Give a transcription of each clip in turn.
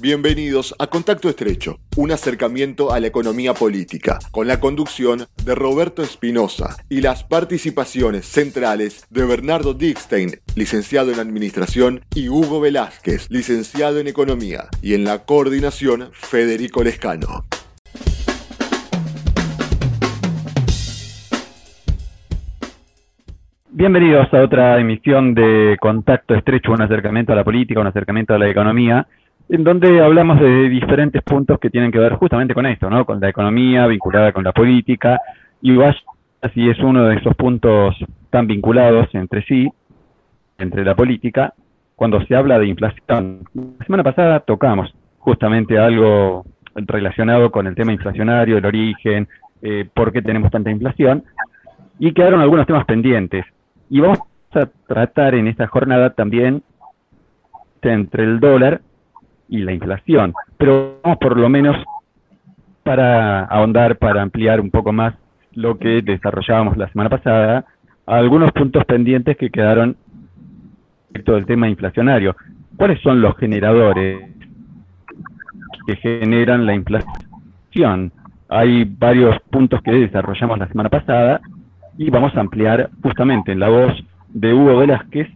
Bienvenidos a Contacto Estrecho, un acercamiento a la economía política, con la conducción de Roberto Espinosa y las participaciones centrales de Bernardo Dickstein, licenciado en Administración, y Hugo Velázquez, licenciado en Economía, y en la coordinación Federico Lescano. Bienvenidos a otra emisión de Contacto Estrecho, un acercamiento a la política, un acercamiento a la economía en donde hablamos de diferentes puntos que tienen que ver justamente con esto, ¿no? Con la economía vinculada con la política, y así es uno de esos puntos tan vinculados entre sí, entre la política, cuando se habla de inflación. La semana pasada tocamos justamente algo relacionado con el tema inflacionario, el origen, eh, por qué tenemos tanta inflación, y quedaron algunos temas pendientes. Y vamos a tratar en esta jornada también entre el dólar y la inflación. Pero vamos por lo menos para ahondar, para ampliar un poco más lo que desarrollábamos la semana pasada, algunos puntos pendientes que quedaron respecto del tema inflacionario. ¿Cuáles son los generadores que generan la inflación? Hay varios puntos que desarrollamos la semana pasada y vamos a ampliar justamente en la voz de Hugo Velázquez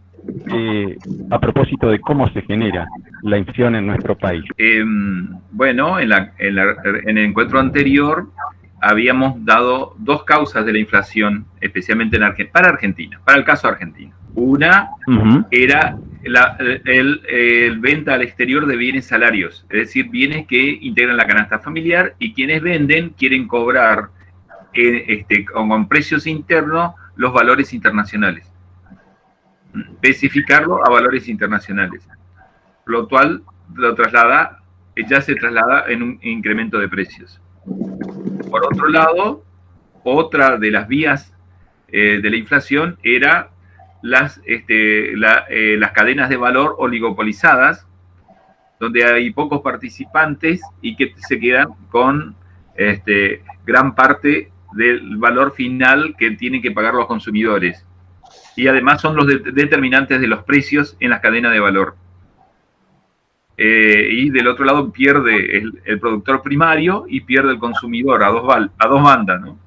eh, a propósito de cómo se genera la inflación en nuestro país? Em, bueno, en, el encuentro anterior habíamos dado dos causas de la inflación, especialmente en para Argentina, para el caso argentino. Una era la el, venta al exterior de bienes salarios, es decir, bienes que integran la canasta familiar y quienes venden quieren cobrar eh, este, con precios internos los valores internacionales especificarlo a valores internacionales, lo cual lo traslada, ya se traslada en un incremento de precios. Por otro lado, otra de las vías eh, de la inflación era las, este, eh, las cadenas de valor oligopolizadas, donde hay pocos participantes y que se quedan con este, gran parte del valor final que tienen que pagar los consumidores y además son los determinantes de los precios en las cadenas de valor. Eh, y del otro lado pierde el, productor primario y pierde el consumidor a dos, a dos bandas, ¿no?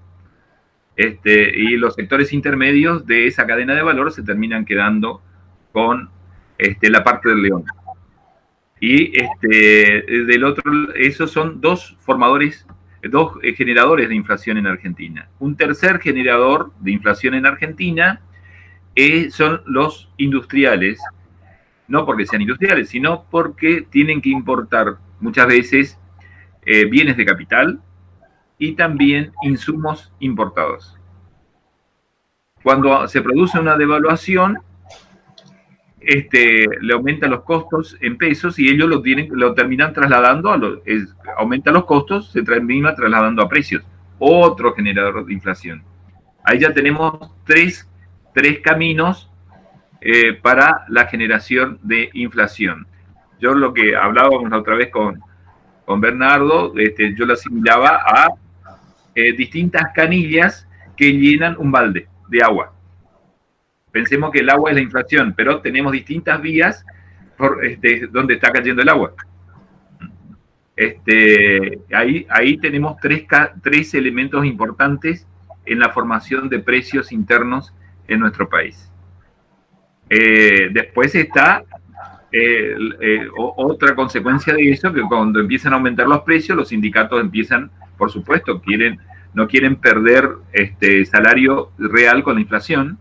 Este, y los sectores intermedios de esa cadena de valor se terminan quedando con este, la parte del león. Y este, del otro, esos son dos formadores, dos generadores de inflación en Argentina. Un tercer generador de inflación en Argentina son los industriales, no porque sean industriales, sino porque tienen que importar muchas veces eh, bienes de capital y también insumos importados. Cuando se produce una devaluación, este, le aumenta los costos en pesos y ellos lo, tienen, lo terminan trasladando, a los, aumenta los costos, se termina trasladando a precios. Otro generador de inflación. Ahí ya tenemos tres tres caminos eh, para la generación de inflación. Yo lo que hablábamos la otra vez con, con Bernardo, este, yo lo asimilaba a eh, distintas canillas que llenan un balde de agua. Pensemos que el agua es la inflación, pero tenemos distintas vías por este, donde está cayendo el agua. Este, ahí, ahí tenemos tres, tres elementos importantes en la formación de precios internos en nuestro país. Eh, después está eh, eh, otra consecuencia de eso, que cuando empiezan a aumentar los precios, los sindicatos empiezan, por supuesto, quieren, no quieren perder este salario real con la inflación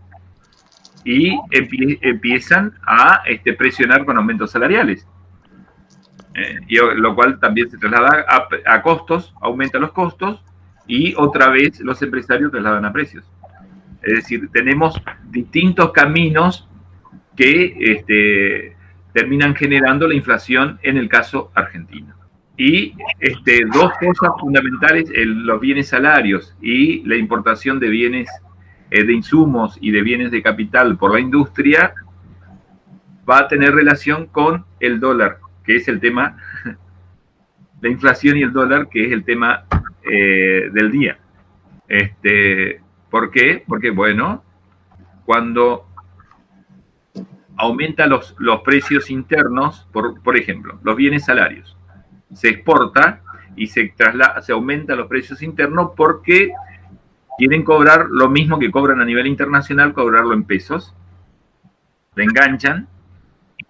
y empiezan a este, presionar con aumentos salariales. y, lo cual también se traslada a, a costos, aumenta los costos y otra vez los empresarios trasladan a precios. Es decir, tenemos distintos caminos que este, terminan generando la inflación en el caso argentino. Y este, dos cosas fundamentales, los bienes salarios y la importación de bienes eh, de insumos y de bienes de capital por la industria, va a tener relación con el dólar, que es el tema, la inflación y el dólar, que es el tema eh, del día. Este, ¿Por qué? Porque, bueno, cuando aumenta los, los precios internos, por, por ejemplo, los bienes salarios, se exporta y se, traslada, se aumenta los precios internos porque quieren cobrar lo mismo que cobran a nivel internacional, cobrarlo en pesos, le enganchan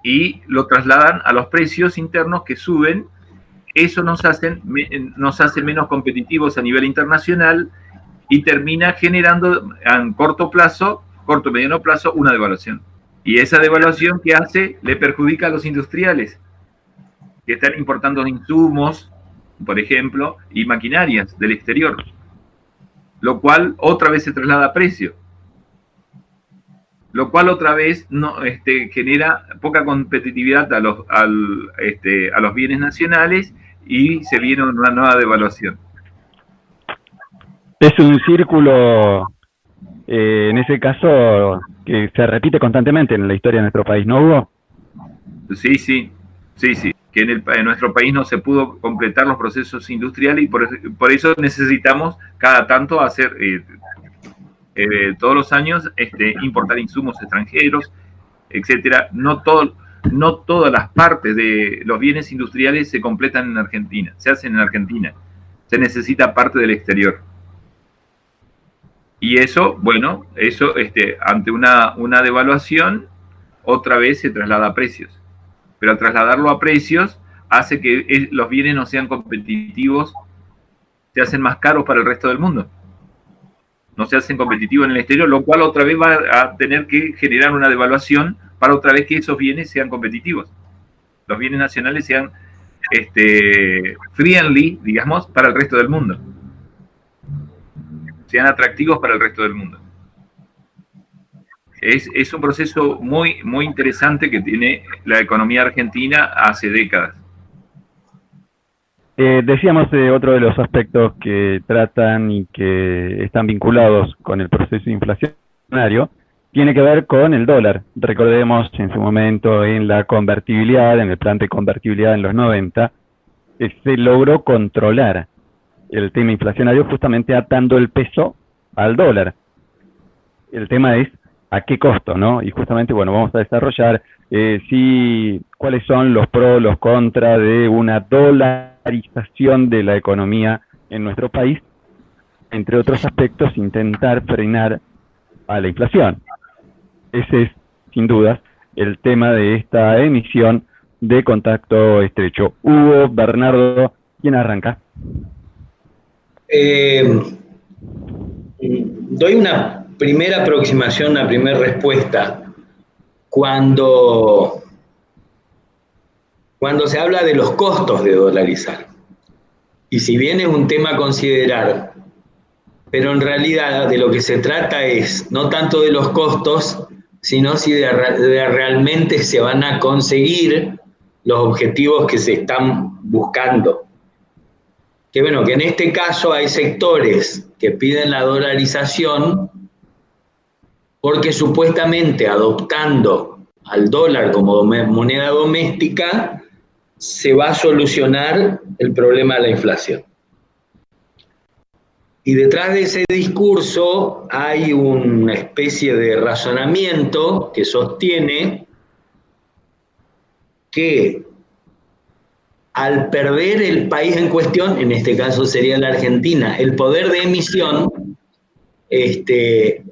y lo trasladan a los precios internos que suben. Eso nos, hacen, nos hace menos competitivos a nivel internacional y termina generando en corto plazo, corto mediano plazo, una devaluación. Y esa devaluación que hace le perjudica a los industriales que están importando insumos, por ejemplo, y maquinarias del exterior, lo cual otra vez se traslada a precio, lo cual otra vez no, este, genera poca competitividad a los, este, a los bienes nacionales y se viene una nueva devaluación. Es un círculo, eh, en ese caso, que se repite constantemente en la historia de nuestro país, ¿no, Hugo? Sí, sí, sí, sí que en, nuestro país no se pudo completar los procesos industriales y por, eso necesitamos cada tanto hacer, eh, eh, todos los años, este, importar insumos extranjeros, etcétera. No, todo, no todas las partes de los bienes industriales se completan en Argentina, se hacen en Argentina. Se necesita parte del exterior. Y eso, bueno, eso este, ante una, una devaluación, otra vez se traslada a precios pero al trasladarlo a precios hace que los bienes no sean competitivos, se hacen más caros para el resto del mundo. No se hacen competitivos en el exterior, lo cual otra vez va a tener que generar una devaluación para otra vez que esos bienes sean competitivos. Los bienes nacionales sean este, friendly, digamos, para el resto del mundo. Sean atractivos para el resto del mundo. Es, un proceso muy, muy interesante que tiene la economía argentina hace décadas. Eh, decíamos eh, otro de los aspectos que tratan y que están vinculados con el proceso inflacionario tiene que ver con el dólar. Recordemos en su momento en la convertibilidad, en el plan de convertibilidad en los 90, se logró controlar el tema inflacionario justamente atando el peso al dólar. El tema es a qué costo, ¿no? Y justamente, bueno, vamos a desarrollar eh, si, cuáles son los pros, los contras de una dolarización de la economía en nuestro país, entre otros aspectos, intentar frenar a la inflación. Ese es, sin dudas, el tema de esta emisión de contacto estrecho. Hugo, Bernardo, ¿quién arranca? Eh, doy una primera aproximación, la primera respuesta, cuando, cuando se habla de los costos de dolarizar. Y si bien es un tema a considerar, pero en realidad de lo que se trata es no tanto de los costos, sino si de, realmente se van a conseguir los objetivos que se están buscando. Que bueno, que en este caso hay sectores que piden la dolarización porque supuestamente adoptando al dólar como moneda doméstica se va a solucionar el problema de la inflación. Y detrás de ese discurso hay una especie de razonamiento que sostiene que al perder el país en cuestión, en este caso sería la Argentina, el poder de emisión, este,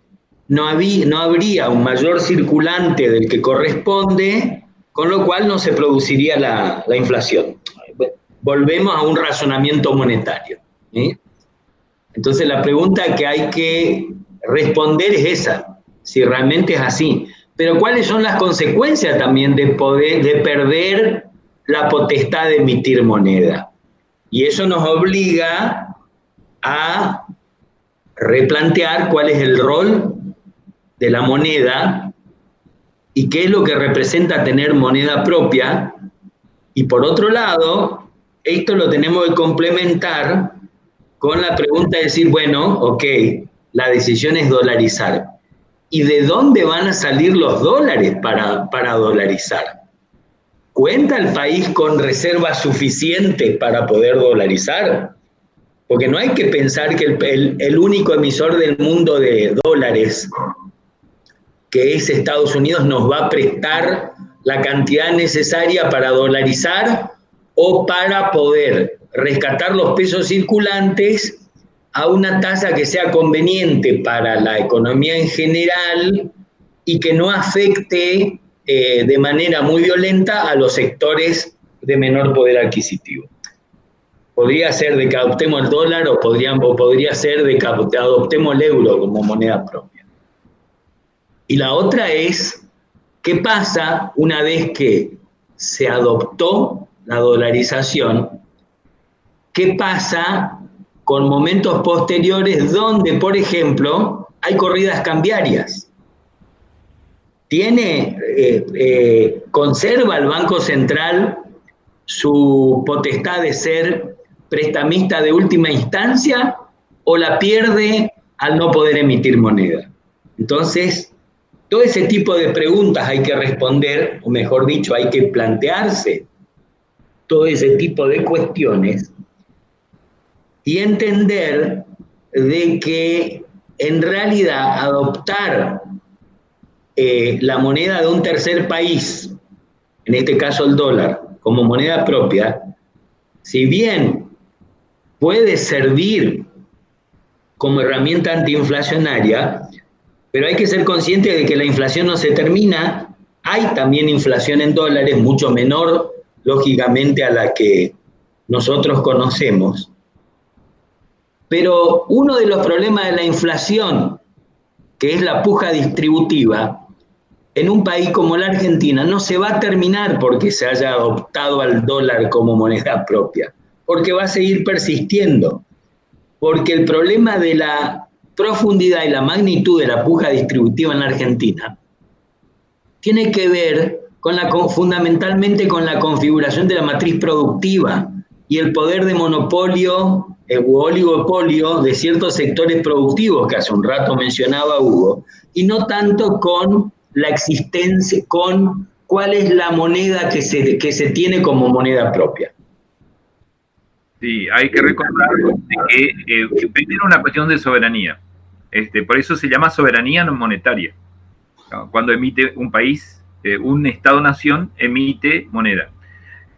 no, no habría un mayor circulante del que corresponde, con lo cual no se produciría la, inflación. Volvemos a un razonamiento monetario. Entonces la pregunta que hay que responder es esa, si realmente es así. Pero ¿cuáles son las consecuencias también de, poder, de perder la potestad de emitir moneda? Y eso nos obliga a replantear cuál es el rol de la moneda y qué es lo que representa tener moneda propia. Y por otro lado, esto lo tenemos que complementar con la pregunta de decir, bueno, ok, la decisión es dolarizar. ¿Y de dónde van a salir los dólares para, para dolarizar? ¿Cuenta el país con reservas suficientes para poder dolarizar? Porque no hay que pensar que el, único emisor del mundo de dólares que es Estados Unidos nos va a prestar la cantidad necesaria para dolarizar o para poder rescatar los pesos circulantes a una tasa que sea conveniente para la economía en general y que no afecte eh, de manera muy violenta a los sectores de menor poder adquisitivo. Podría ser de que adoptemos el dólar o, o podría ser de que adoptemos el euro como moneda propia. Y la otra es, ¿qué pasa una vez que se adoptó la dolarización? ¿Qué pasa con momentos posteriores donde, por ejemplo, hay corridas cambiarias. Tiene, eh, eh, conserva el Banco Central su potestad de ser prestamista de última instancia o la pierde al no poder emitir moneda. Entonces, todo ese tipo de preguntas hay que responder, o mejor dicho, hay que plantearse todo ese tipo de cuestiones y entender de que en realidad adoptar eh, la moneda de un tercer país, en este caso el dólar, como moneda propia, si bien puede servir como herramienta antiinflacionaria, pero hay que ser consciente de que la inflación no se termina. Hay también inflación en dólares, mucho menor, lógicamente, a la que nosotros conocemos. Pero uno de los problemas de la inflación, que es la puja distributiva, en un país como la Argentina no se va a terminar porque se haya adoptado al dólar como moneda propia, porque va a seguir persistiendo, porque el problema de la profundidad y la magnitud de la puja distributiva en la Argentina tiene que ver con fundamentalmente con la configuración de la matriz productiva y el poder de monopolio el oligopolio de ciertos sectores productivos que hace un rato mencionaba Hugo, y no tanto con la existencia, con cuál es la moneda que se, que se tiene como moneda propia. Sí, hay que recordar que eh, es una cuestión de soberanía. Este, por eso se llama soberanía monetaria. Cuando emite un país, eh, un Estado-nación emite moneda,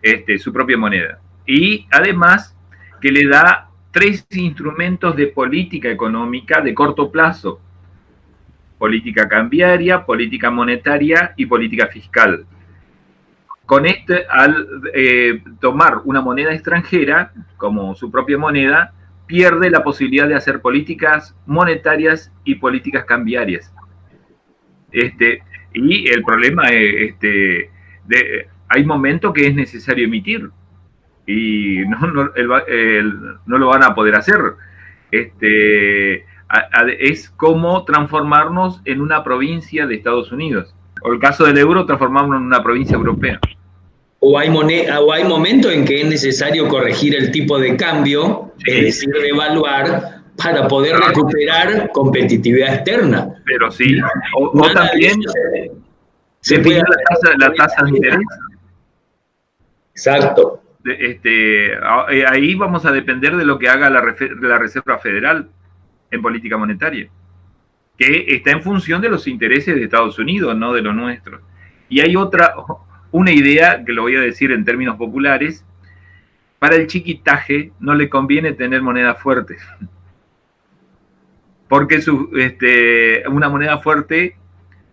este, su propia moneda. Y además que le da tres instrumentos de política económica de corto plazo. Política cambiaria, política monetaria y política fiscal. Con este, al eh, tomar una moneda extranjera como su propia moneda, pierde la posibilidad de hacer políticas monetarias y políticas cambiarias. Este, y el problema es, este, de, hay momentos que es necesario emitir y no, no, no lo van a poder hacer. Este, es como transformarnos en una provincia de Estados Unidos. O el caso del euro, transformarnos en una provincia europea. O hay, moneda, o hay momentos en que es necesario corregir el tipo de cambio, es decir, devaluar, para poder recuperar competitividad externa. Pero sí, o, también se puede la tasa, la tasa de interés. Exacto este, eh, ahí vamos a depender de lo que haga la, la Reserva Federal en política monetaria, que está en función de los intereses de Estados Unidos, no de los nuestros. Y hay otra, una idea que lo voy a decir en términos populares, para el chiquitaje no le conviene tener moneda fuerte, porque este, una moneda fuerte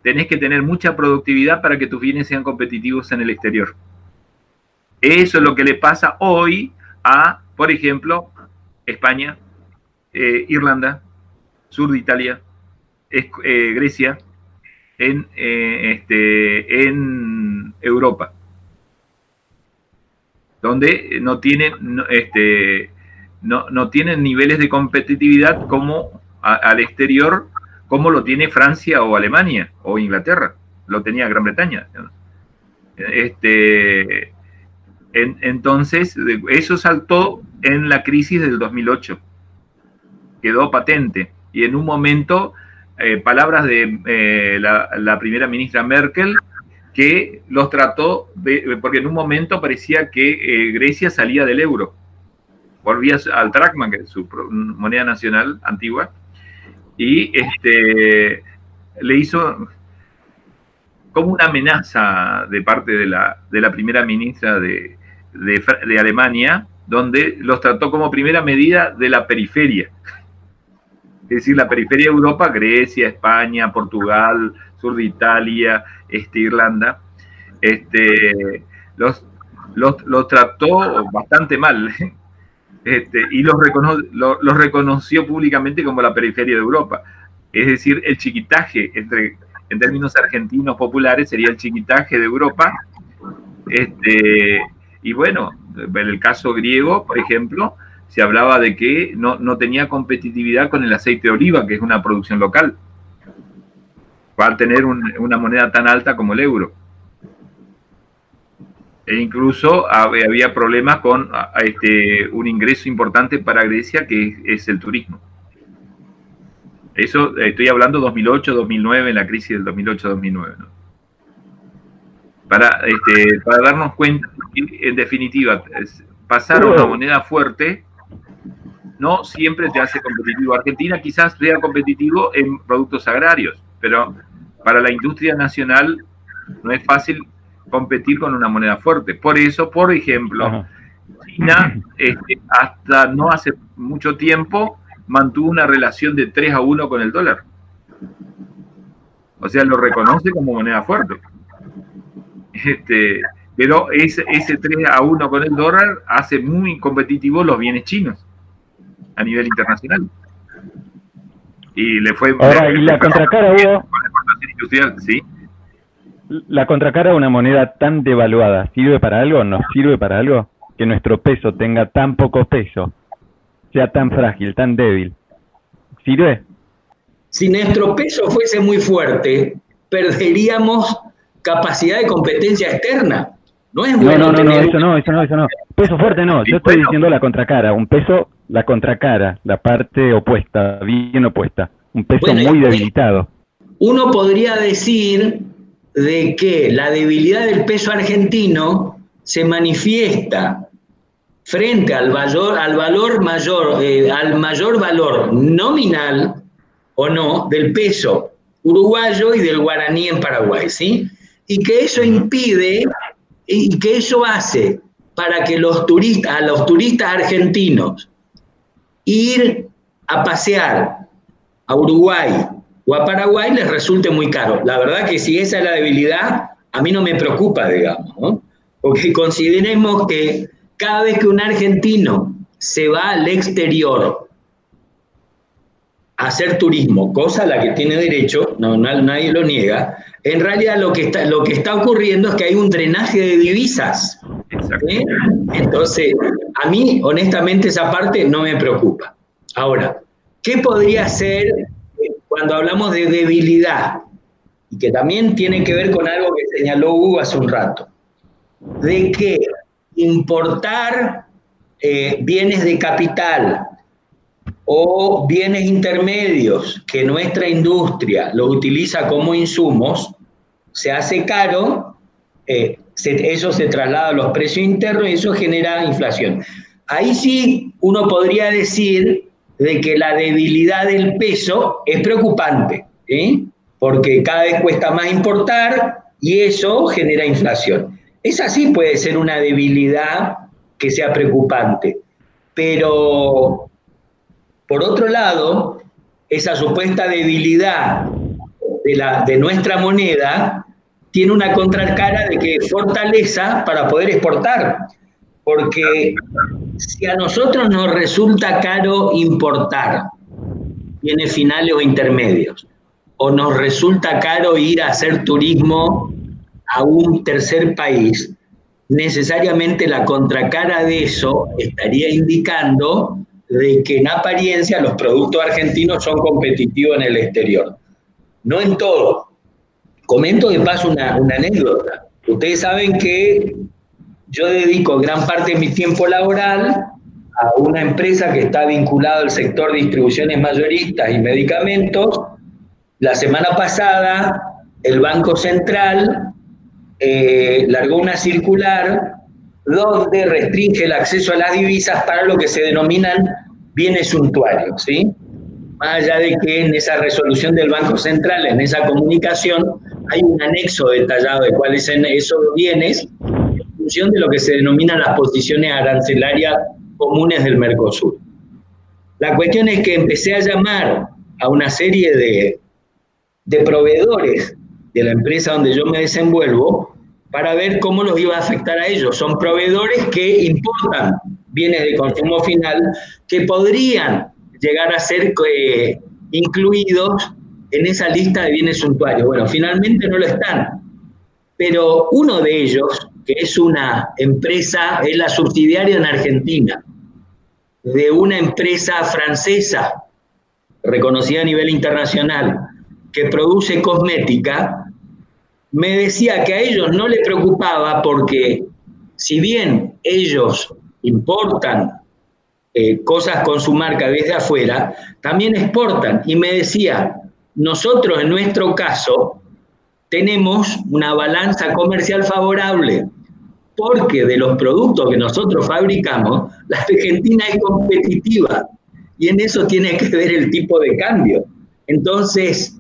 tenés que tener mucha productividad para que tus bienes sean competitivos en el exterior. Eso es lo que le pasa hoy a, por ejemplo, España, eh, Irlanda, sur de Italia, eh, Grecia, en, eh, este, en Europa, donde no tienen, este, no, no tienen niveles de competitividad como al exterior, como lo tiene Francia o Alemania o Inglaterra, lo tenía Gran Bretaña. Este, entonces, eso saltó en la crisis del 2008. Quedó patente. Y en un momento, eh, palabras de eh, la, primera ministra Merkel, que los trató, de, porque en un momento parecía que eh, Grecia salía del euro. Volvía al Drachma, que es su moneda nacional antigua, y este, le hizo como una amenaza de parte de la, de la primera ministra de, de, Alemania, donde los trató como primera medida de la periferia. Es decir, la periferia de Europa, Grecia, España, Portugal, sur de Italia, este, Irlanda, este, los, los, trató bastante mal este, y los, los reconoció públicamente como la periferia de Europa. Es decir, el chiquitaje entre en términos argentinos populares sería el chiquitaje de Europa. Este, y bueno, en el caso griego, por ejemplo, se hablaba de que no, no tenía competitividad con el aceite de oliva, que es una producción local, para tener una moneda tan alta como el euro. E incluso había problemas con este, un ingreso importante para Grecia, que es el turismo. Eso estoy hablando 2008-2009, en la crisis del 2008-2009. Para, este, para darnos cuenta, en definitiva, pasar a una moneda fuerte no siempre te hace competitivo. Argentina quizás sea competitivo en productos agrarios, pero para la industria nacional no es fácil competir con una moneda fuerte. Por eso, por ejemplo, China este, hasta no hace mucho tiempo mantuvo una relación de 3 a 1 con el dólar. O sea, lo reconoce como moneda fuerte. Este, pero ese, ese 3 a 1 con el dólar hace muy competitivos los bienes chinos a nivel internacional. Y le fue... Ahora, y la contracara, Hugo, ¿sí? La contracara de una moneda tan devaluada, ¿sirve para algo? ¿Nos sirve para algo? Que nuestro peso tenga tan poco peso sea tan frágil, tan débil. ¿Sirve? Si nuestro peso fuese muy fuerte, perderíamos capacidad de competencia externa. No es bueno. No, no, no, eso no, eso no, eso no. Peso fuerte no, yo estoy diciendo la contracara, un peso, la contracara, la parte opuesta, bien opuesta, un peso muy debilitado. Uno podría decir de que la debilidad del peso argentino se manifiesta frente al valor, al valor mayor, eh, al mayor valor nominal o no del peso uruguayo y del guaraní en Paraguay, ¿sí? Y que eso impide y que eso hace para que los turistas, a los turistas argentinos ir a pasear a Uruguay o a Paraguay les resulte muy caro. La verdad que si esa es la debilidad, a mí no me preocupa, digamos, ¿no? Porque consideremos que cada vez que un argentino se va al exterior hacer turismo, cosa a la que tiene derecho, no, nadie lo niega, en realidad lo que, está, lo que está ocurriendo es que hay un drenaje de divisas. ¿eh? Entonces, a mí, honestamente, esa parte no me preocupa. Ahora, ¿qué podría ser cuando hablamos de debilidad? Y que también tiene que ver con algo que señaló Hugo hace un rato. De que importar eh, bienes de capital o bienes intermedios que nuestra industria lo utiliza como insumos, se hace caro, eh, eso se traslada a los precios internos y eso genera inflación. Ahí sí uno podría decir de que la debilidad del peso es preocupante, porque cada vez cuesta más importar y eso genera inflación. Esa sí puede ser una debilidad que sea preocupante, pero por otro lado, esa supuesta debilidad de, la, de nuestra moneda tiene una contracara de que fortaleza para poder exportar, porque si a nosotros nos resulta caro importar bienes finales o intermedios, o nos resulta caro ir a hacer turismo a un tercer país, necesariamente la contracara de eso estaría indicando de que en apariencia los productos argentinos son competitivos en el exterior. No en todo. Comento de paso una, anécdota. Ustedes saben que yo dedico gran parte de mi tiempo laboral a una empresa que está vinculada al sector de distribuciones mayoristas y medicamentos. La semana pasada, el Banco Central eh, largó una circular donde restringe el acceso a las divisas para lo que se denominan bienes suntuarios, ¿sí? Más allá de que en esa resolución del Banco Central, en esa comunicación, hay un anexo detallado de cuáles son esos bienes, en función de lo que se denominan las posiciones arancelarias comunes del Mercosur. La cuestión es que empecé a llamar a una serie de, de proveedores de la empresa donde yo me desenvuelvo para ver cómo los iba a afectar a ellos. Son proveedores que importan bienes de consumo final que podrían llegar a ser eh, incluidos en esa lista de bienes suntuarios. Bueno, finalmente no lo están, pero uno de ellos, que es una empresa, es la subsidiaria en Argentina de una empresa francesa reconocida a nivel internacional que produce cosmética, me decía que a ellos no les preocupaba porque si bien ellos importan eh, cosas con su marca desde afuera, también exportan. Y me decía, nosotros en nuestro caso tenemos una balanza comercial favorable, porque de los productos que nosotros fabricamos, la Argentina es competitiva y en eso tiene que ver el tipo de cambio. Entonces,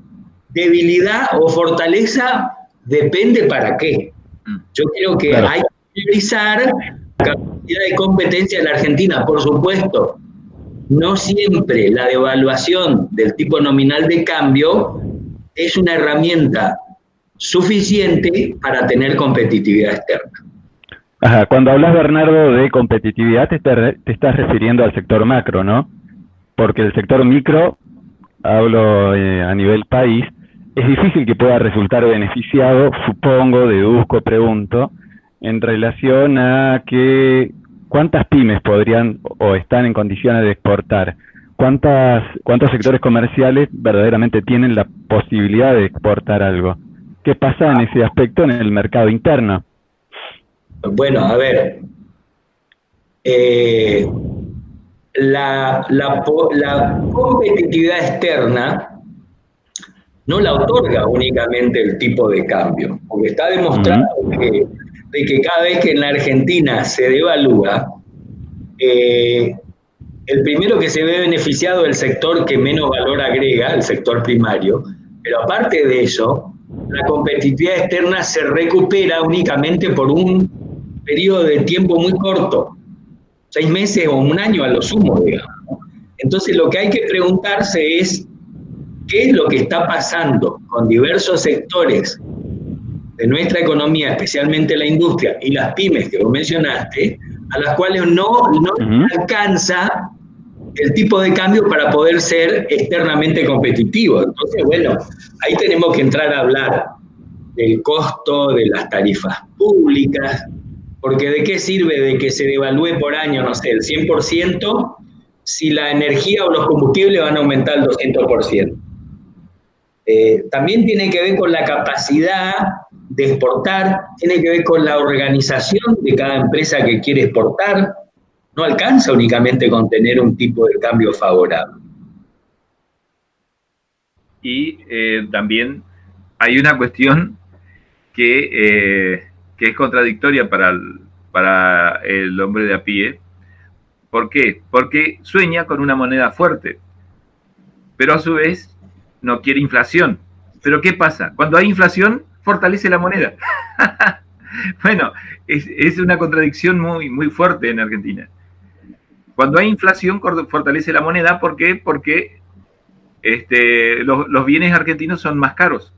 debilidad o fortaleza depende para qué. Mm. Yo creo que hay que priorizar la capacidad de competencia de la Argentina, por supuesto. No siempre la devaluación del tipo nominal de cambio es una herramienta suficiente para tener competitividad externa. Ajá, cuando hablas, Bernardo, de competitividad, te, te estás refiriendo al sector macro, ¿no? Porque el sector micro, hablo eh, a nivel país, es difícil que pueda resultar beneficiado, supongo, deduzco, pregunto, en relación a que cuántas pymes podrían o están en condiciones de exportar, cuántas, cuántos sectores comerciales verdaderamente tienen la posibilidad de exportar algo. ¿Qué pasa en ese aspecto en el mercado interno? Bueno, a ver, eh, la, la, competitividad externa no la otorga únicamente el tipo de cambio, porque está demostrado que, de que cada vez que en la Argentina se devalúa, eh, el primero que se ve beneficiado es el sector que menos valor agrega, el sector primario, pero aparte de eso, la competitividad externa se recupera únicamente por un periodo de tiempo muy corto, seis meses o un año a lo sumo, digamos. Entonces lo que hay que preguntarse es qué es lo que está pasando con diversos sectores de nuestra economía, especialmente la industria y las pymes que vos mencionaste, a las cuales no, no alcanza el tipo de cambio para poder ser externamente competitivo. Entonces, bueno, ahí tenemos que entrar a hablar del costo de las tarifas públicas, porque ¿de qué sirve de que se devalúe por año, no sé, el 100% si la energía o los combustibles van a aumentar el 200%? Eh, también tiene que ver con la capacidad de exportar, tiene que ver con la organización de cada empresa que quiere exportar. No alcanza únicamente con tener un tipo de cambio favorable. Y eh, también hay una cuestión que eh, que es contradictoria para el, para el hombre de a pie. ¿Por qué? Porque sueña con una moneda fuerte, pero a su vez no quiere inflación. Pero ¿qué pasa? Cuando hay inflación, fortalece la moneda. bueno, es, una contradicción muy, muy fuerte en Argentina. Cuando hay inflación, fortalece la moneda. ¿Por qué? Porque este, los, los bienes argentinos son más caros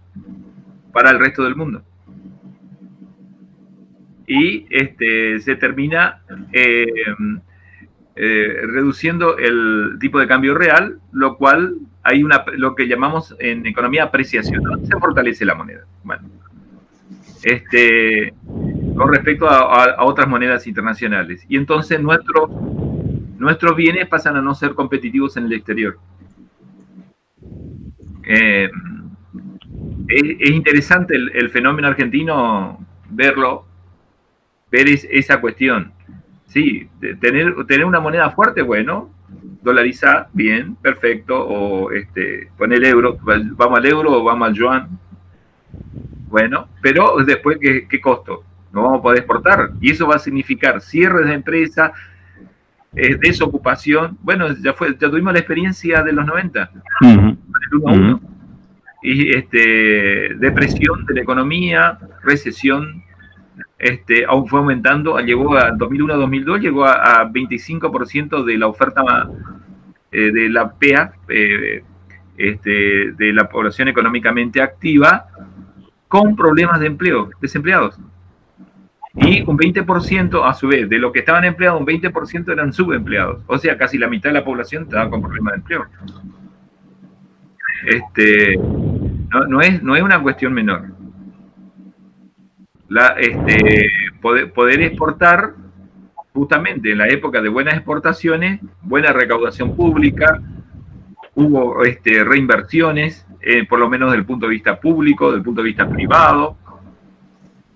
para el resto del mundo y este, se termina eh, eh, reduciendo el tipo de cambio real, lo cual hay una, lo que llamamos en economía apreciación, se fortalece la moneda. Bueno, este, con respecto a, otras monedas internacionales. Y entonces nuestro, nuestros bienes pasan a no ser competitivos en el exterior. Eh, es, interesante el, fenómeno argentino verlo ver esa cuestión. Sí, tener, tener una moneda fuerte, bueno, dolarizar, bien, perfecto, o este, poner el euro, vamos al euro o vamos al yuan. Bueno, pero después, ¿qué, qué costo? No vamos a poder exportar. Y eso va a significar cierres de empresa, eh, desocupación. Bueno, ya fue, ya tuvimos la experiencia de los 90, Y este, depresión de la economía, recesión este, aún fue aumentando, llegó a 2001-2002, llegó a, 25% de la oferta eh, de la PEA, eh, este, de la población económicamente activa, con problemas de empleo, desempleados. Y un 20%, a su vez, de lo que estaban empleados, un 20% eran subempleados. O sea, casi la mitad de la población estaba con problemas de empleo. Este, no, es, no es una cuestión menor. La, este, poder, exportar, justamente en la época de buenas exportaciones, buena recaudación pública, hubo este, reinversiones, eh, por lo menos desde el punto de vista público, desde el punto de vista privado.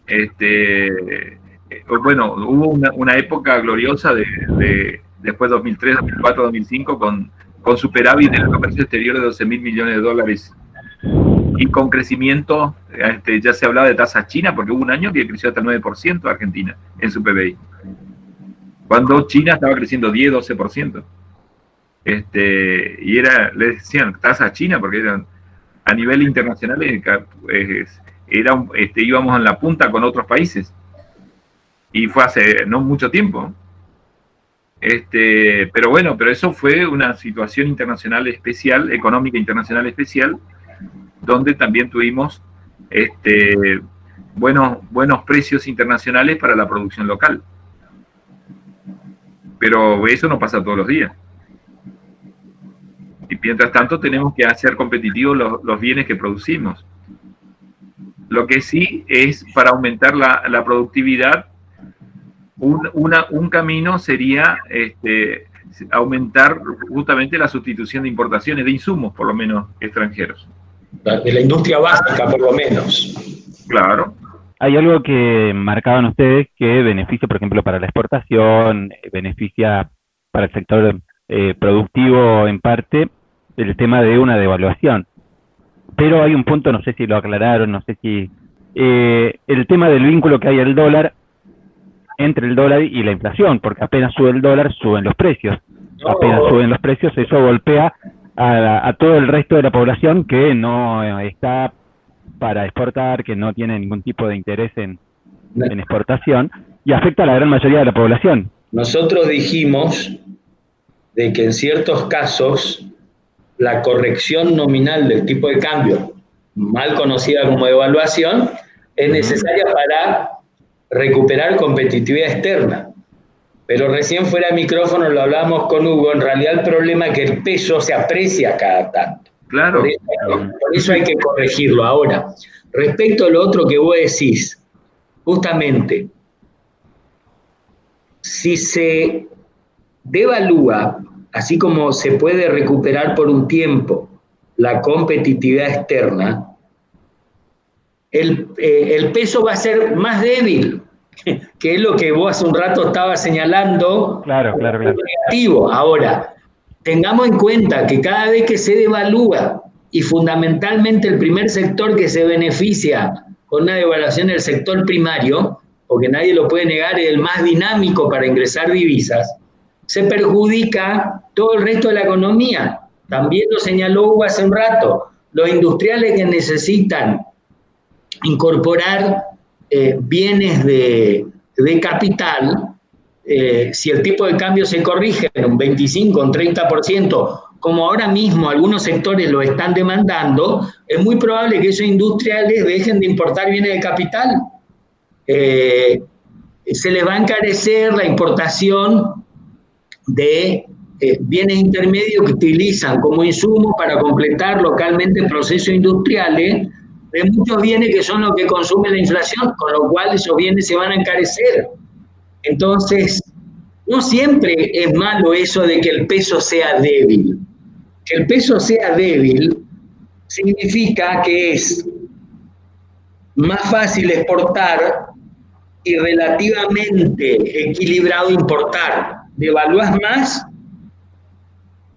Este, eh, bueno, hubo una, época gloriosa de, de después 2003, 2004, 2005 con, con superávit en el comercio exterior de 12 mil millones de dólares y con crecimiento, este, ya se hablaba de tasa china, porque hubo un año que creció hasta el 9% Argentina en su PBI, cuando China estaba creciendo 10, 12%. Este, y era, le decían tasa china, porque eran a nivel internacional era, este, íbamos en la punta con otros países. Y fue hace no mucho tiempo. Este, pero bueno, pero eso fue una situación internacional especial, económica internacional especial, donde también tuvimos este, buenos, buenos precios internacionales para la producción local. Pero eso no pasa todos los días. Y mientras tanto tenemos que hacer competitivos los, bienes que producimos. Lo que sí es para aumentar la, productividad, un, camino sería este, aumentar justamente la sustitución de importaciones de insumos, por lo menos extranjeros de la industria básica por lo menos. Claro. Hay algo que marcaban ustedes que beneficia, por ejemplo, para la exportación, beneficia para el sector eh, productivo en parte, el tema de una devaluación. Pero hay un punto, no sé si lo aclararon, no sé si... Eh, el tema del vínculo que hay al dólar entre el dólar y la inflación, porque apenas sube el dólar, suben los precios. Apenas suben los precios, eso golpea a, todo el resto de la población que no está para exportar, que no tiene ningún tipo de interés en, exportación y afecta a la gran mayoría de la población. Nosotros dijimos de que en ciertos casos la corrección nominal del tipo de cambio, mal conocida como devaluación, es necesaria para recuperar competitividad externa. Pero recién fuera de micrófono lo hablábamos con Hugo, en realidad el problema es que el peso se aprecia cada tanto. Claro. Por eso, hay que corregirlo. Ahora, respecto a lo otro que vos decís, justamente, si se devalúa, así como se puede recuperar por un tiempo la competitividad externa, el, eh, el peso va a ser más débil que es lo que vos hace un rato estabas señalando. Claro, claro, claro. Negativo. Ahora, tengamos en cuenta que cada vez que se devalúa, y fundamentalmente el primer sector que se beneficia con una devaluación del sector primario, porque nadie lo puede negar, es el más dinámico para ingresar divisas, se perjudica todo el resto de la economía. También lo señaló Hugo hace un rato, los industriales que necesitan incorporar eh, bienes de, capital, eh, si el tipo de cambio se corrige en un 25, un 30%, como ahora mismo algunos sectores lo están demandando, es muy probable que esos industriales dejen de importar bienes de capital. Eh, se les va a encarecer la importación de bienes intermedios que utilizan como insumo para completar localmente procesos industriales de muchos bienes que son los que consume la inflación, con lo cual esos bienes se van a encarecer. Entonces, no siempre es malo eso de que el peso sea débil. Que el peso sea débil significa que es más fácil exportar y relativamente equilibrado importar. Devalúas más,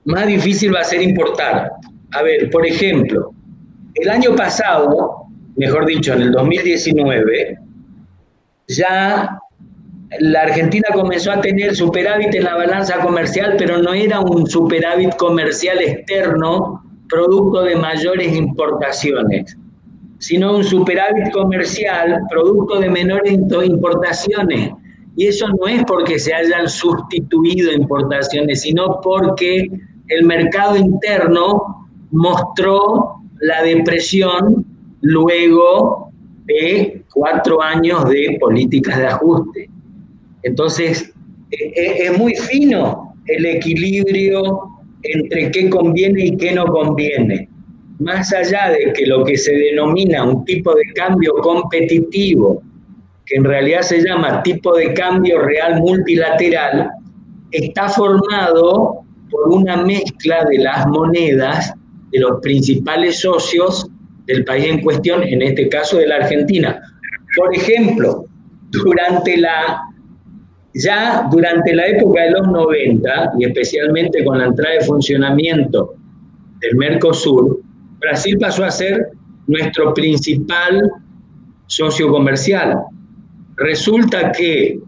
más difícil va a ser importar. A ver, por ejemplo, el año pasado, mejor dicho, en el 2019, ya la Argentina comenzó a tener superávit en la balanza comercial, pero no era un superávit comercial externo producto de mayores importaciones, sino un superávit comercial producto de menores importaciones. Y eso no es porque se hayan sustituido importaciones, sino porque el mercado interno mostró la depresión luego de cuatro años de políticas de ajuste. Entonces, e, e, es muy fino el equilibrio entre qué conviene y qué no conviene. Más allá de que lo que se denomina un tipo de cambio competitivo, que en realidad se llama tipo de cambio real multilateral, está formado por una mezcla de las monedas de los principales socios del país en cuestión, en este caso de la Argentina. Por ejemplo, durante la, ya durante la época de los 90, y especialmente con la entrada de funcionamiento del Mercosur, Brasil pasó a ser nuestro principal socio comercial. Resulta que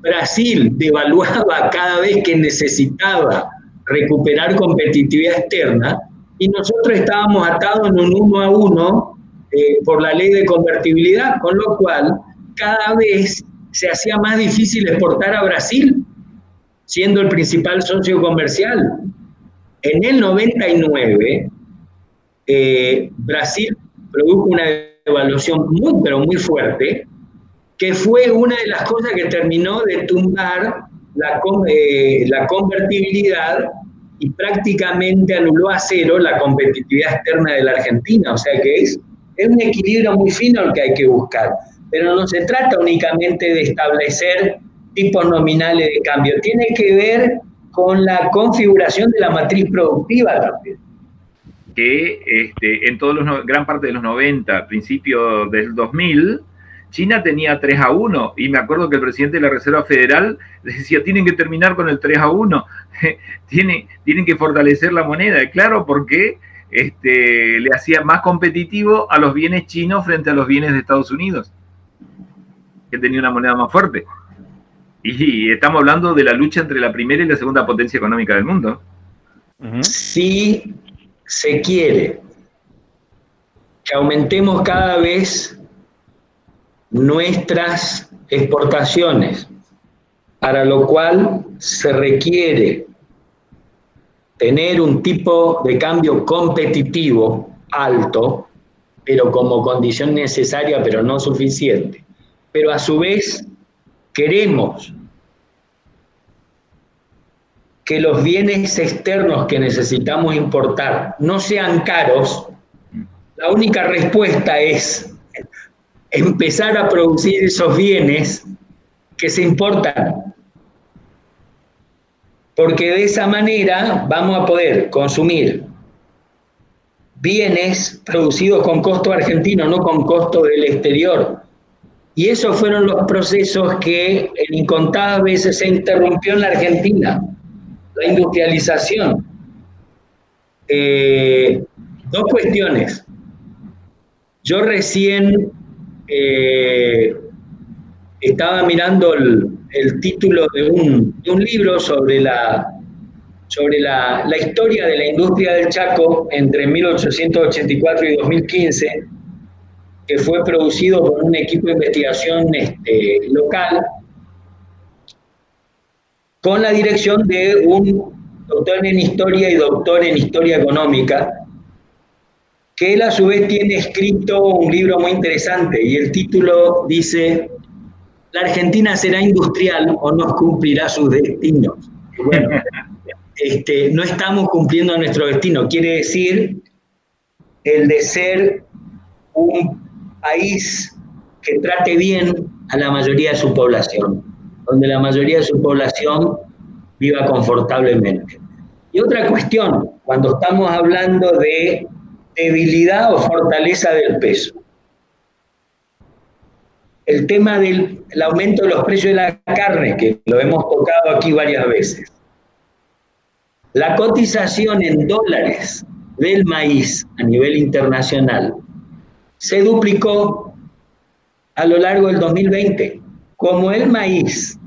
Brasil devaluaba cada vez que necesitaba recuperar competitividad externa y nosotros estábamos atados en un uno a uno eh, por la ley de convertibilidad, con lo cual cada vez se hacía más difícil exportar a Brasil, siendo el principal socio comercial. En el 99, eh, Brasil produjo una devaluación muy, pero muy fuerte, que fue una de las cosas que terminó de tumbar la, eh, la convertibilidad y prácticamente anuló a cero la competitividad externa de la Argentina. O sea que es, un equilibrio muy fino el que hay que buscar. Pero no se trata únicamente de establecer tipos nominales de cambio, tiene que ver con la configuración de la matriz productiva también. Que este, en todos los, gran parte de los 90, principio del 2000, China tenía 3 a 1 y me acuerdo que el presidente de la Reserva Federal decía, tienen que terminar con el 3 a 1, tienen, tienen que fortalecer la moneda. Claro, porque este, le hacía más competitivo a los bienes chinos frente a los bienes de Estados Unidos, que tenía una moneda más fuerte. Y estamos hablando de la lucha entre la primera y la segunda potencia económica del mundo. Si se quiere que aumentemos cada vez nuestras exportaciones, para lo cual se requiere tener un tipo de cambio competitivo alto, pero como condición necesaria, pero no suficiente. Pero a su vez queremos que los bienes externos que necesitamos importar no sean caros, la única respuesta es empezar a producir esos bienes que se importan. Porque de esa manera vamos a poder consumir bienes producidos con costo argentino, no con costo del exterior. Y esos fueron los procesos que en incontadas veces se interrumpió en la Argentina, la industrialización. Eh, dos cuestiones. Yo recién eh, estaba mirando el, título de un, libro sobre, la, sobre la, historia de la industria del Chaco entre 1884 y 2015, que fue producido por un equipo de investigación este, local, con la dirección de un doctor en historia y doctor en historia económica, que él a su vez tiene escrito un libro muy interesante y el título dice, ¿la Argentina será industrial o no cumplirá sus destinos? Bueno, este, no estamos cumpliendo nuestro destino, quiere decir el de ser un país que trate bien a la mayoría de su población, donde la mayoría de su población viva confortablemente. Y otra cuestión, cuando estamos hablando de debilidad o fortaleza del peso. El tema del aumento de los precios de la carne, que lo hemos tocado aquí varias veces. La cotización en dólares del maíz a nivel internacional se duplicó a lo largo del 2020. Como el maíz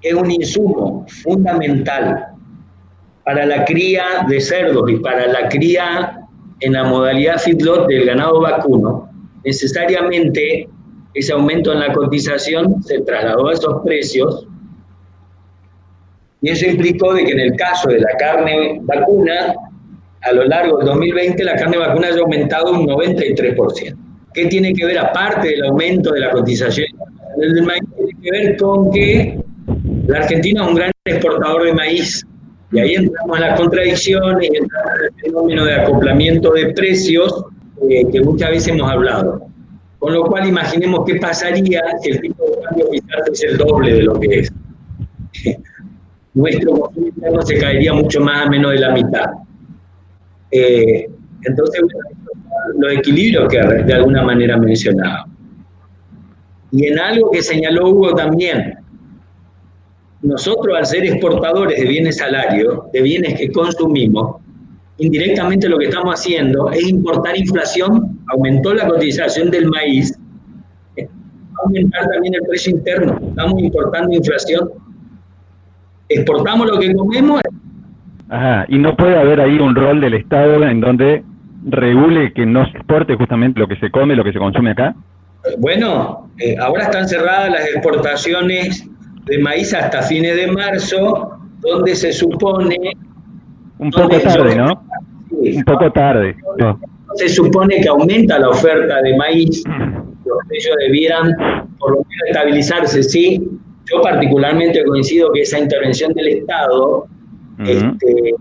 es un insumo fundamental para la cría de cerdos y para la cría en la modalidad feedlot del ganado vacuno, necesariamente ese aumento en la cotización se trasladó a esos precios y eso implicó de que en el caso de la carne vacuna, a lo largo del 2020 la carne vacuna haya aumentado un 93%. ¿Qué tiene que ver, aparte del aumento de la cotización del maíz, tiene que ver con que la Argentina es un gran exportador de maíz y ahí entramos en las contradicciones entramos en el fenómeno de acoplamiento de precios eh, que muchas veces hemos hablado. Con lo cual imaginemos qué pasaría si el tipo de cambio es el doble de lo que es. Nuestro consumo interno se caería mucho más a menos de la mitad. Eh, entonces, los equilibrios que de alguna manera mencionaba. Y en algo que señaló Hugo también, nosotros al ser exportadores de bienes salarios, de bienes que consumimos, indirectamente lo que estamos haciendo es importar inflación, aumentó la cotización del maíz, aumentar también el precio interno, estamos importando inflación, exportamos lo que comemos. Ajá, y no puede haber ahí un rol del Estado en donde regule que no se exporte justamente lo que se come, lo que se consume acá. Bueno, eh, ahora están cerradas las exportaciones de maíz hasta fines de marzo, donde se supone... Un poco tarde, ¿no? Un poco tarde. Se supone que aumenta la oferta de maíz, ellos debieran por lo menos estabilizarse, sí. Yo particularmente coincido que esa intervención del Estado este,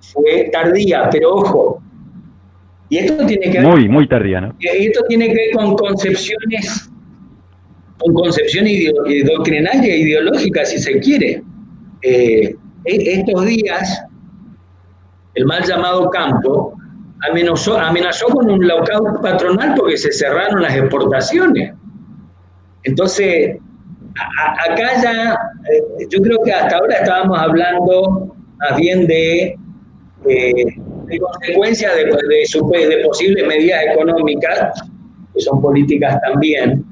fue tardía, pero ojo, y esto tiene que ver... Muy, muy tardía, ¿no? Y esto tiene que ver con concepciones con concepciones doctrinarias e ideológicas, si se quiere. Eh, e-, estos días, el mal llamado campo amenazó, amenazó con un lockout patronal porque se cerraron las exportaciones. Entonces, acá ya, eh, yo creo que hasta ahora estábamos hablando más bien de, eh, consecuencias de, de posibles medidas económicas, que son políticas también,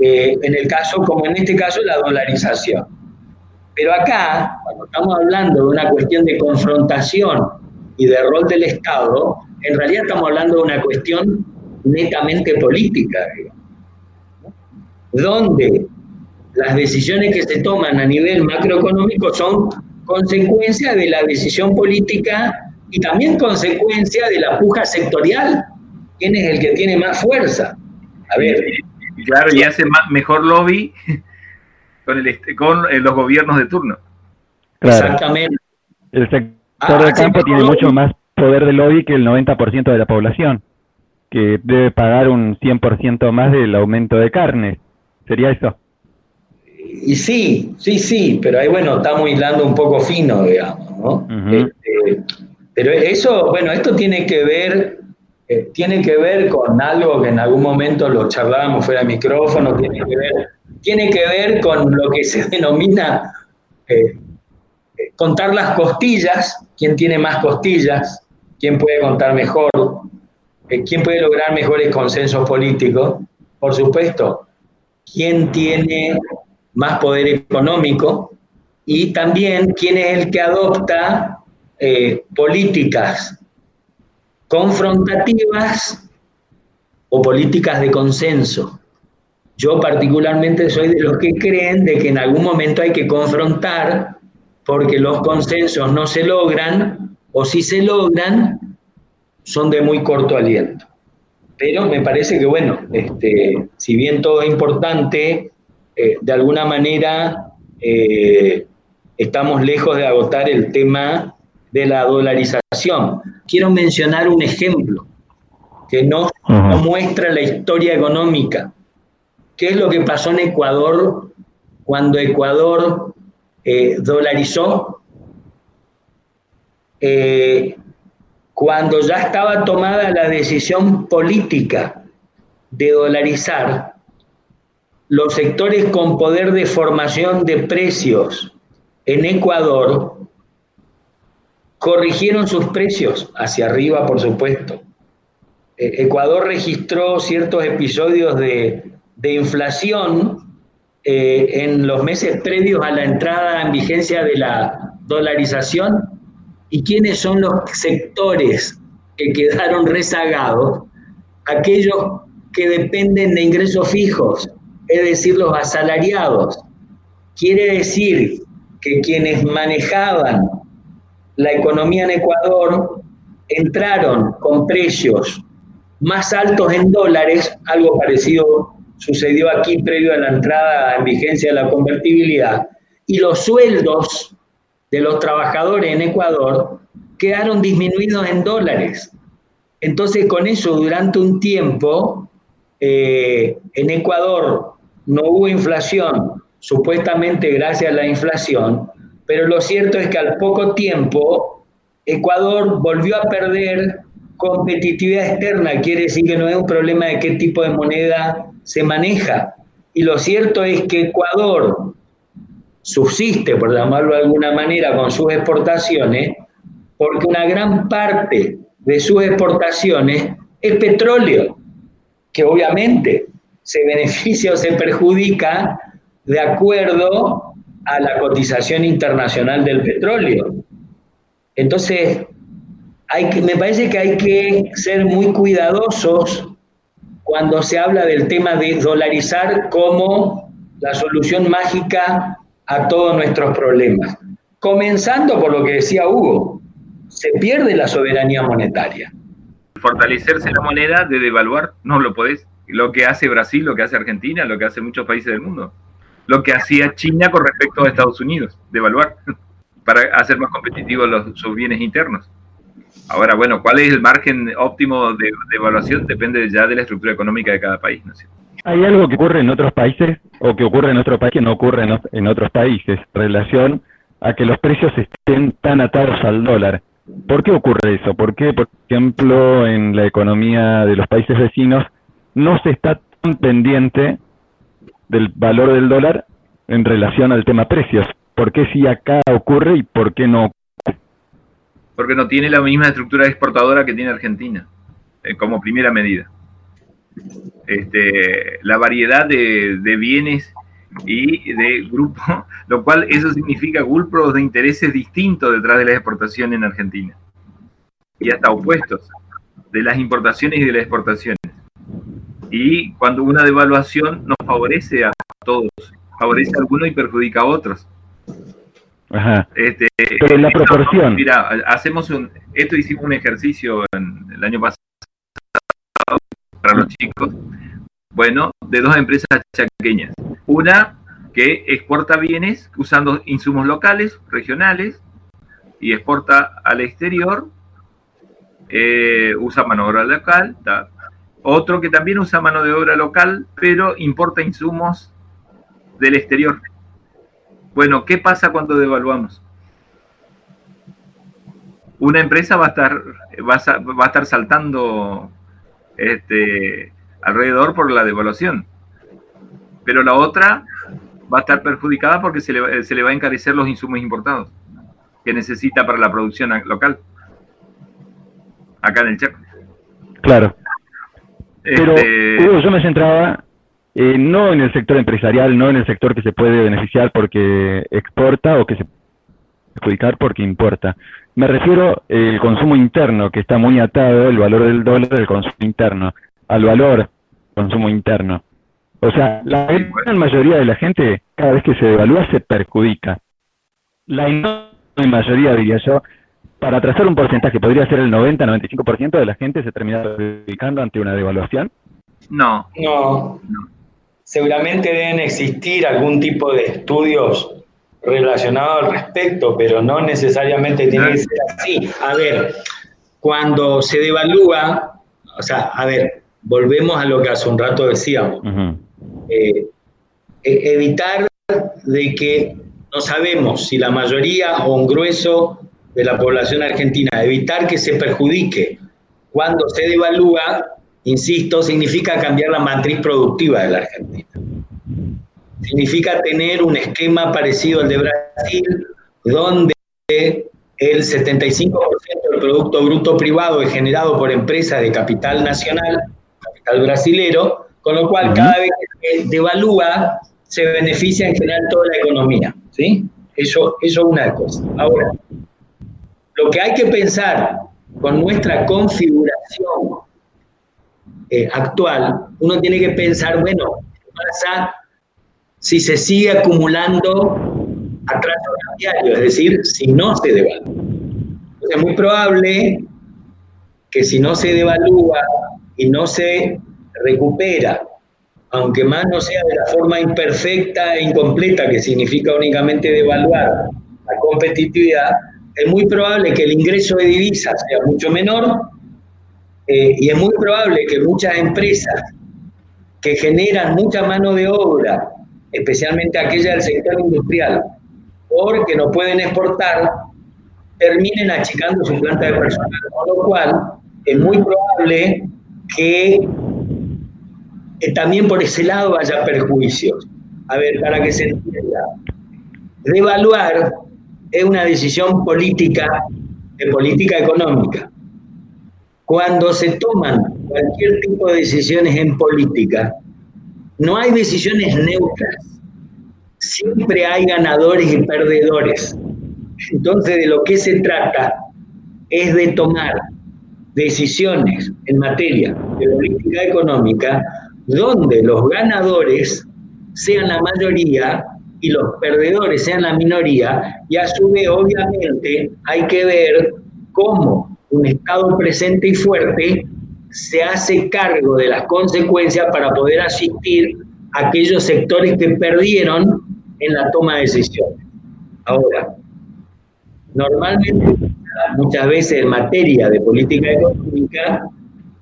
eh, en el caso, como en este caso, la dolarización. Pero acá, cuando estamos hablando de una cuestión de confrontación y de rol del Estado, en realidad estamos hablando de una cuestión netamente política, donde las decisiones que se toman a nivel macroeconómico son consecuencia de la decisión política y también consecuencia de la puja sectorial. ¿Quién es el que tiene más fuerza? A ver, Claro, y hace mejor lobby con, el, con eh, los gobiernos de turno. Exactamente. El ah, de campo tiene mucho más poder de lobby que el 90% de la población, que debe pagar un 100% más del aumento de carne. ¿Sería eso? Y sí, sí, sí, pero ahí, bueno, estamos hilando un poco fino, digamos, ¿no? Este, pero eso, bueno, esto tiene que ver eh, tiene que ver con algo que en algún momento lo charlábamos fuera de micrófono, tiene que ver, tiene que ver con lo que se denomina eh, eh, contar las costillas, quién tiene más costillas, quién puede contar mejor, quién puede lograr mejores consensos políticos, por supuesto, quién tiene más poder económico y también quién es el que adopta políticas confrontativas o políticas de consenso. Yo particularmente soy de los que creen de que en algún momento hay que confrontar porque los consensos no se logran o si se logran son de muy corto aliento. Pero me parece que, bueno, este, si bien todo es importante, eh, de alguna manera eh, estamos lejos de agotar el tema de la dolarización. Quiero mencionar un ejemplo que nos, muestra la historia económica. ¿Qué es lo que pasó en Ecuador cuando Ecuador eh, dolarizó? Eh, cuando ya estaba tomada la decisión política de dolarizar, los sectores con poder de formación de precios en Ecuador corrigieron sus precios hacia arriba, por supuesto. E, Ecuador registró ciertos episodios de, inflación eh, en los meses previos a la entrada en vigencia de la dolarización. ¿Y quiénes son los sectores que quedaron rezagados? Aquellos que dependen de ingresos fijos, es decir, los asalariados. Quiere decir que quienes manejaban la economía en Ecuador entraron con precios más altos en dólares, algo parecido sucedió aquí previo a la entrada en vigencia de la convertibilidad, y los sueldos de los trabajadores en Ecuador quedaron disminuidos en dólares. Entonces, con eso, durante un tiempo, eh, en Ecuador no hubo inflación, supuestamente gracias a la inflación, pero lo cierto es que al poco tiempo Ecuador volvió a perder competitividad externa, quiere decir que no es un problema de qué tipo de moneda se maneja. Y lo cierto es que Ecuador subsiste, por llamarlo de alguna manera, con sus exportaciones, porque una gran parte de sus exportaciones es petróleo, que obviamente se beneficia o se perjudica de acuerdo a la cotización internacional del petróleo. Entonces, hay que, me parece que hay que ser muy cuidadosos cuando se habla del tema de dolarizar como la solución mágica a todos nuestros problemas. Comenzando por lo que decía Hugo, se pierde la soberanía monetaria. Fortalecerse la moneda de devaluar, no lo podés. Lo que hace Brasil, lo que hace Argentina, lo que hace muchos países del mundo. Lo que hacía China con respecto a Estados Unidos, devaluar, para hacer más competitivos sus bienes internos. Ahora, bueno, ¿cuál es el margen óptimo de, evaluación? Depende ya de la estructura económica de cada país. ¿no ¿Hay algo que ocurre en otros países o que ocurre en otro país que no ocurre en, otros países relación a que los precios estén tan atados al dólar? ¿Por qué ocurre eso? ¿Por qué, por ejemplo, en la economía de los países vecinos no se está tan pendiente del valor del dólar en relación al tema precios? ¿Por qué si acá ocurre y por qué no porque no tiene la misma estructura exportadora que tiene Argentina, eh, como primera medida. Este, la variedad de, bienes y de grupos, lo cual eso significa grupos de intereses distintos detrás de la exportación en Argentina. Y hasta opuestos, de las importaciones y de las exportaciones. Y cuando una devaluación nos favorece a todos, favorece a algunos y perjudica a otros. Ajá. Este, Pero en la proporción. Mira, hacemos un, esto hicimos un ejercicio en, el año pasado para los chicos, bueno, de dos empresas chaqueñas. Una que exporta bienes usando insumos locales, regionales, y exporta al exterior, eh, usa mano de obra local. Otro que también usa mano de obra local, pero importa insumos del exterior. Bueno, ¿qué pasa cuando devaluamos? Una empresa va a estar, va a, estar saltando este, alrededor por la devaluación, pero la otra va a estar perjudicada porque se le, se le va a encarecer los insumos importados que necesita para la producción local, acá en el Chaco. Claro. Pero este, yo me centraba eh, no en el sector empresarial, no en el sector que se puede beneficiar porque exporta o que se puede perjudicar porque importa. Me refiero al consumo interno, que está muy atado, el valor del dólar del consumo interno, al valor del consumo interno. O sea, la gran mayoría de la gente, cada vez que se devalúa, se perjudica. La enorme mayoría, diría yo, para trazar un porcentaje, podría ser el 90-95% de la gente se termina perjudicando ante una devaluación. No. No. no seguramente deben existir algún tipo de estudios relacionados al respecto, pero no necesariamente tiene que ser así. A ver, cuando se devalúa, o sea, a ver, volvemos a lo que hace un rato decíamos, eh, e-, evitar de que no sabemos si la mayoría o un grueso de la población argentina, evitar que se perjudique cuando se devalúa Insisto, significa cambiar la matriz productiva de la Argentina. Significa tener un esquema parecido al de Brasil, donde el 75% del Producto Bruto Privado es generado por empresas de capital nacional, capital brasilero, con lo cual cada vez que devalúa se beneficia en general toda la economía. ¿sí? Eso, eso es una cosa. Ahora, lo que hay que pensar con nuestra configuración eh, actual, uno tiene que pensar, bueno, ¿qué pasa si se sigue acumulando atraso cambiario? Es decir, si no se devalúa. es muy probable que si no se devalúa y no se recupera, aunque más no sea de la forma imperfecta e incompleta, que significa únicamente devaluar la competitividad, es muy probable que el ingreso de divisas sea mucho menor eh, y es muy probable que muchas empresas que generan mucha mano de obra, especialmente aquellas del sector industrial, porque no pueden exportar, terminen achicando su planta de personal, con lo cual es muy probable que también por ese lado haya perjuicios. A ver, para que se entienda, devaluar es una decisión política, de política económica. Cuando se toman cualquier tipo de decisiones en política, no hay decisiones neutras. Siempre hay ganadores y perdedores. Entonces, de lo que se trata es de tomar decisiones en materia de política económica donde los ganadores sean la mayoría y los perdedores sean la minoría, y a su vez, obviamente, hay que ver cómo un Estado presente y fuerte se hace cargo de las consecuencias para poder asistir a aquellos sectores que perdieron en la toma de decisiones. Ahora, normalmente, muchas veces en materia de política económica,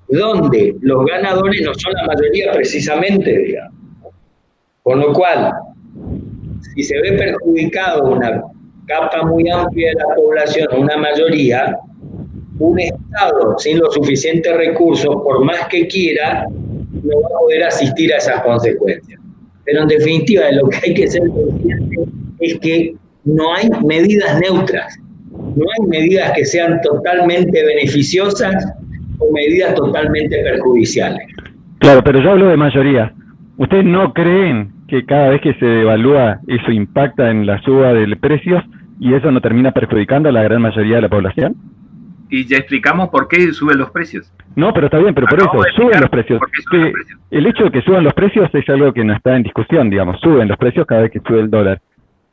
donde los ganadores no son la mayoría precisamente, digamos. Con lo cual, si se ve perjudicado una capa muy amplia de la población, una mayoría, un Estado sin los suficientes recursos, por más que quiera, no va a poder asistir a esas consecuencias. Pero en definitiva, lo que hay que ser consciente es que no hay medidas neutras, no hay medidas que sean totalmente beneficiosas o medidas totalmente perjudiciales. Claro, pero yo hablo de mayoría. ¿Ustedes no creen que cada vez que se devalúa eso impacta en la suba de precios y eso no termina perjudicando a la gran mayoría de la población? Y ya explicamos por qué suben los precios. No, pero está bien, pero por eso suben los precios. Suben los precios. El hecho de que suban los precios es algo que no está en discusión, digamos, suben los precios cada vez que sube el dólar.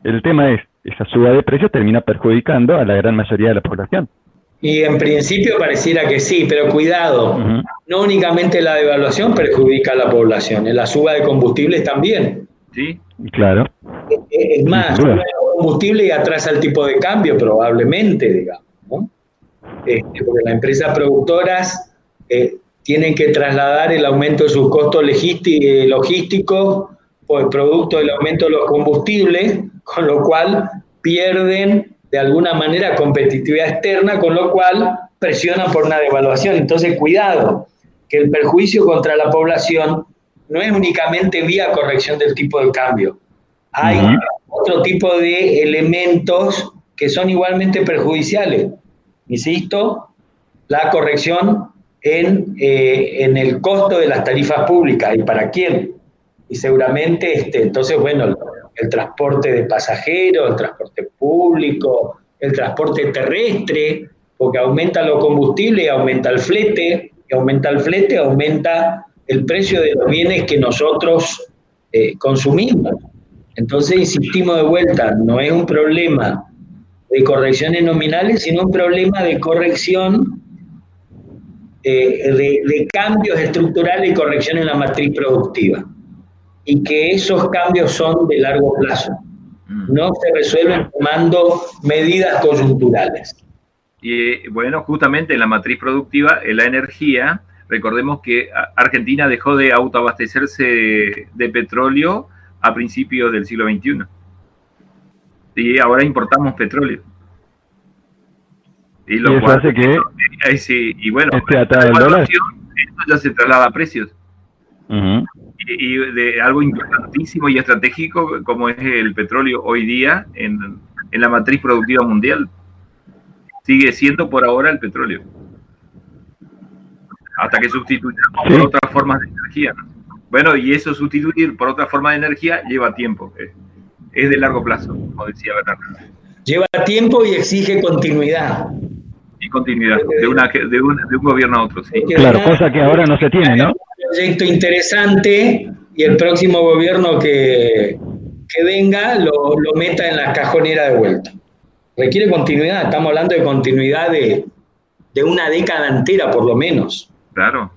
El tema es, esa suba de precios termina perjudicando a la gran mayoría de la población. Y en principio pareciera que sí, pero cuidado, no únicamente la devaluación perjudica a la población, en la suba de combustibles también. Sí, claro. Es más, suba de combustible y atrasa el tipo de cambio probablemente, digamos. Este, porque las empresas productoras eh, tienen que trasladar el aumento de sus costos logísticos por producto del aumento de los combustibles, con lo cual pierden de alguna manera competitividad externa, con lo cual presionan por una devaluación. Entonces, cuidado, que el perjuicio contra la población no es únicamente vía corrección del tipo de cambio. Hay otro tipo de elementos que son igualmente perjudiciales. Insisto, la corrección en, eh, en el costo de las tarifas públicas y para quién. Y seguramente, este, entonces, bueno, el transporte de pasajeros, el transporte público, el transporte terrestre, porque aumenta los combustibles, aumenta el flete, y aumenta el flete, aumenta el precio de los bienes que nosotros eh, consumimos. Entonces, insistimos de vuelta, no es un problema de correcciones nominales, sino un problema de corrección, eh, de, de cambios estructurales y corrección en la matriz productiva y que esos cambios son de largo plazo. Mm. No se resuelven tomando medidas coyunturales. Y bueno, justamente en la matriz productiva, en la energía, recordemos que Argentina dejó de autoabastecerse de, petróleo a principios del siglo XXI. Y ahora importamos petróleo. Y lo cual, hace que y bueno, esto ya se traslada a precios y de algo importantísimo y estratégico como es el petróleo hoy día en, en la matriz productiva mundial. Sigue siendo por ahora el petróleo. Hasta que sustituyamos por otras formas de energía. Bueno, y eso sustituir por otra forma de energía lleva tiempo. Es, de largo plazo, como decía Bernardo. Lleva tiempo y exige continuidad. Y continuidad, de, una, de, un, de un gobierno a otro, sí. Claro, cosa que ahora no se tiene, ¿no? Un proyecto interesante y el próximo gobierno que, que venga lo, lo meta en la cajonera de vuelta. Requiere continuidad, estamos hablando de continuidad de, de una década entera por lo menos. Claro,